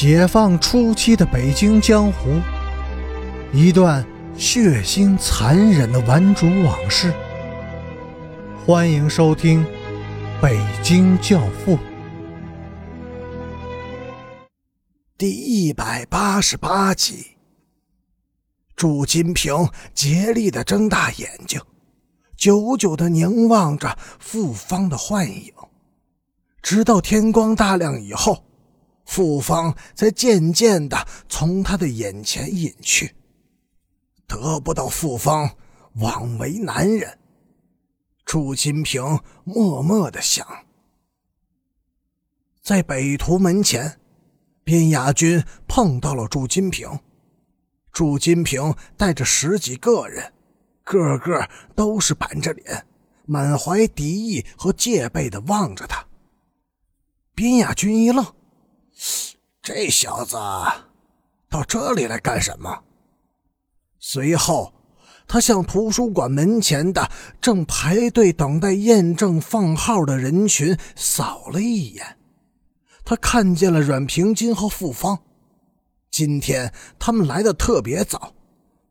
解放初期的北京江湖，一段血腥残忍的顽主往事。欢迎收听《北京教父》第一百八十八集。祝金平竭力的睁大眼睛，久久的凝望着傅方的幻影，直到天光大亮以后。复方才渐渐的从他的眼前隐去。得不到复方，枉为男人。祝金平默默的想。在北图门前，边雅军碰到了祝金平。祝金平带着十几个人，个个都是板着脸，满怀敌意和戒备的望着他。边雅军一愣。这小子到这里来干什么？随后，他向图书馆门前的正排队等待验证放号的人群扫了一眼。他看见了阮平金和傅芳，今天他们来的特别早，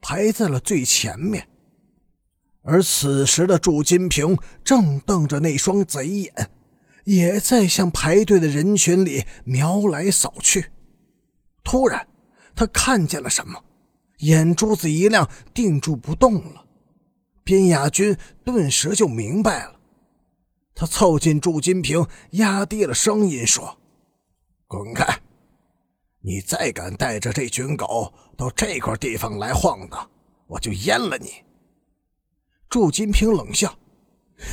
排在了最前面。而此时的祝金平正瞪着那双贼眼。也在向排队的人群里瞄来扫去。突然，他看见了什么，眼珠子一亮，定住不动了。边雅军顿时就明白了，他凑近祝金平，压低了声音说：“滚开！你再敢带着这群狗到这块地方来晃荡，我就阉了你。”祝金平冷笑：“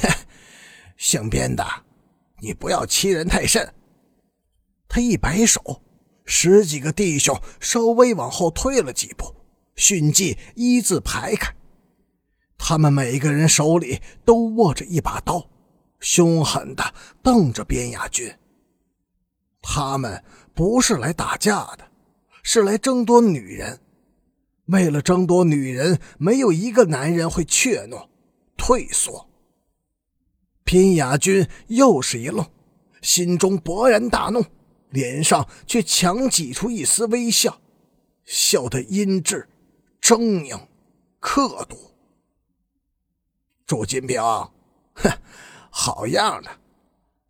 哼，姓边的。”你不要欺人太甚！他一摆手，十几个弟兄稍微往后退了几步，迅即一字排开。他们每个人手里都握着一把刀，凶狠的瞪着边雅军。他们不是来打架的，是来争夺女人。为了争夺女人，没有一个男人会怯懦、退缩。金雅君又是一愣，心中勃然大怒，脸上却强挤出一丝微笑，笑得阴鸷、狰狞、刻毒。祝金平，哼，好样的，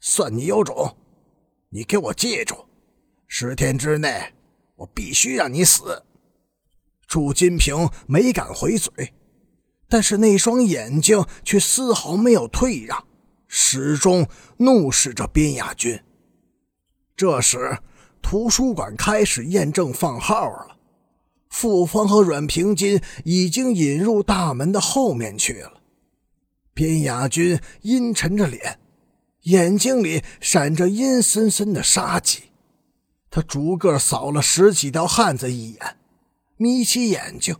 算你有种！你给我记住，十天之内，我必须让你死。祝金平没敢回嘴，但是那双眼睛却丝毫没有退让。始终怒视着边雅军。这时，图书馆开始验证放号了。傅芳和阮平金已经引入大门的后面去了。边雅军阴沉着脸，眼睛里闪着阴森森的杀机。他逐个扫了十几条汉子一眼，眯起眼睛，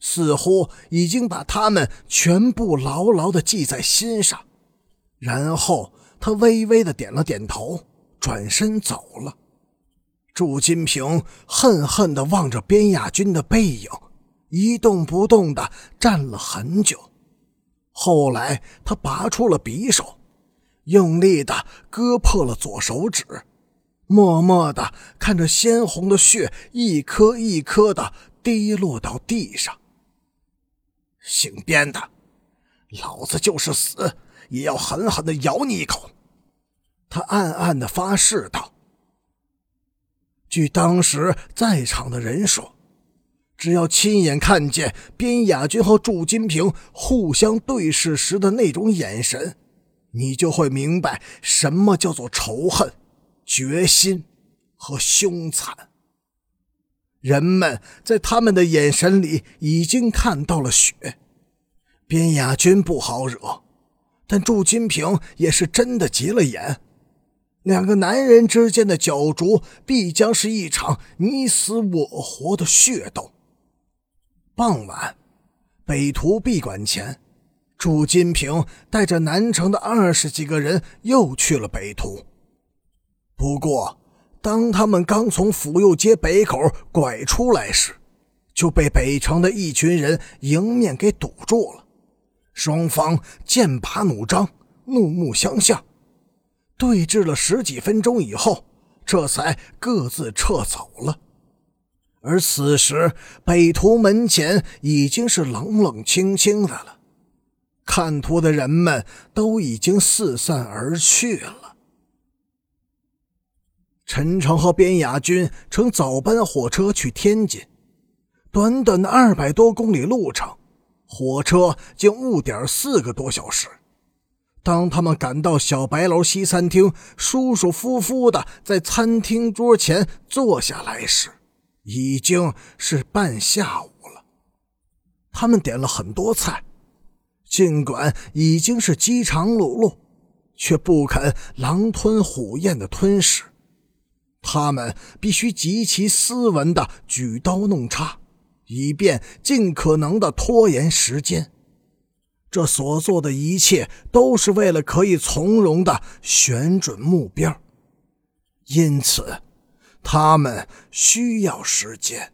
似乎已经把他们全部牢牢地记在心上。然后他微微的点了点头，转身走了。祝金平恨恨的望着边亚军的背影，一动不动的站了很久。后来他拔出了匕首，用力的割破了左手指，默默的看着鲜红的血一颗一颗的滴落到地上。姓边的，老子就是死！也要狠狠的咬你一口，他暗暗的发誓道。据当时在场的人说，只要亲眼看见边雅军和祝金平互相对视时的那种眼神，你就会明白什么叫做仇恨、决心和凶残。人们在他们的眼神里已经看到了血，边雅军不好惹。但祝金平也是真的急了眼，两个男人之间的角逐必将是一场你死我活的血斗。傍晚，北图闭馆前，祝金平带着南城的二十几个人又去了北图。不过，当他们刚从府右街北口拐出来时，就被北城的一群人迎面给堵住了。双方剑拔弩张，怒目相向，对峙了十几分钟以后，这才各自撤走了。而此时，北图门前已经是冷冷清清的了，看图的人们都已经四散而去了。陈诚和边雅军乘早班火车去天津，短短的二百多公里路程，火车竟误点四个多小时。当他们赶到小白楼西餐厅，舒舒服服的在餐厅桌前坐下来时，已经是半下午了。他们点了很多菜，尽管已经是饥肠辘辘，却不肯狼吞虎咽的吞食。他们必须极其斯文的举刀弄叉，以便尽可能的拖延时间。这所做的一切都是为了可以从容的选准目标，因此，他们需要时间。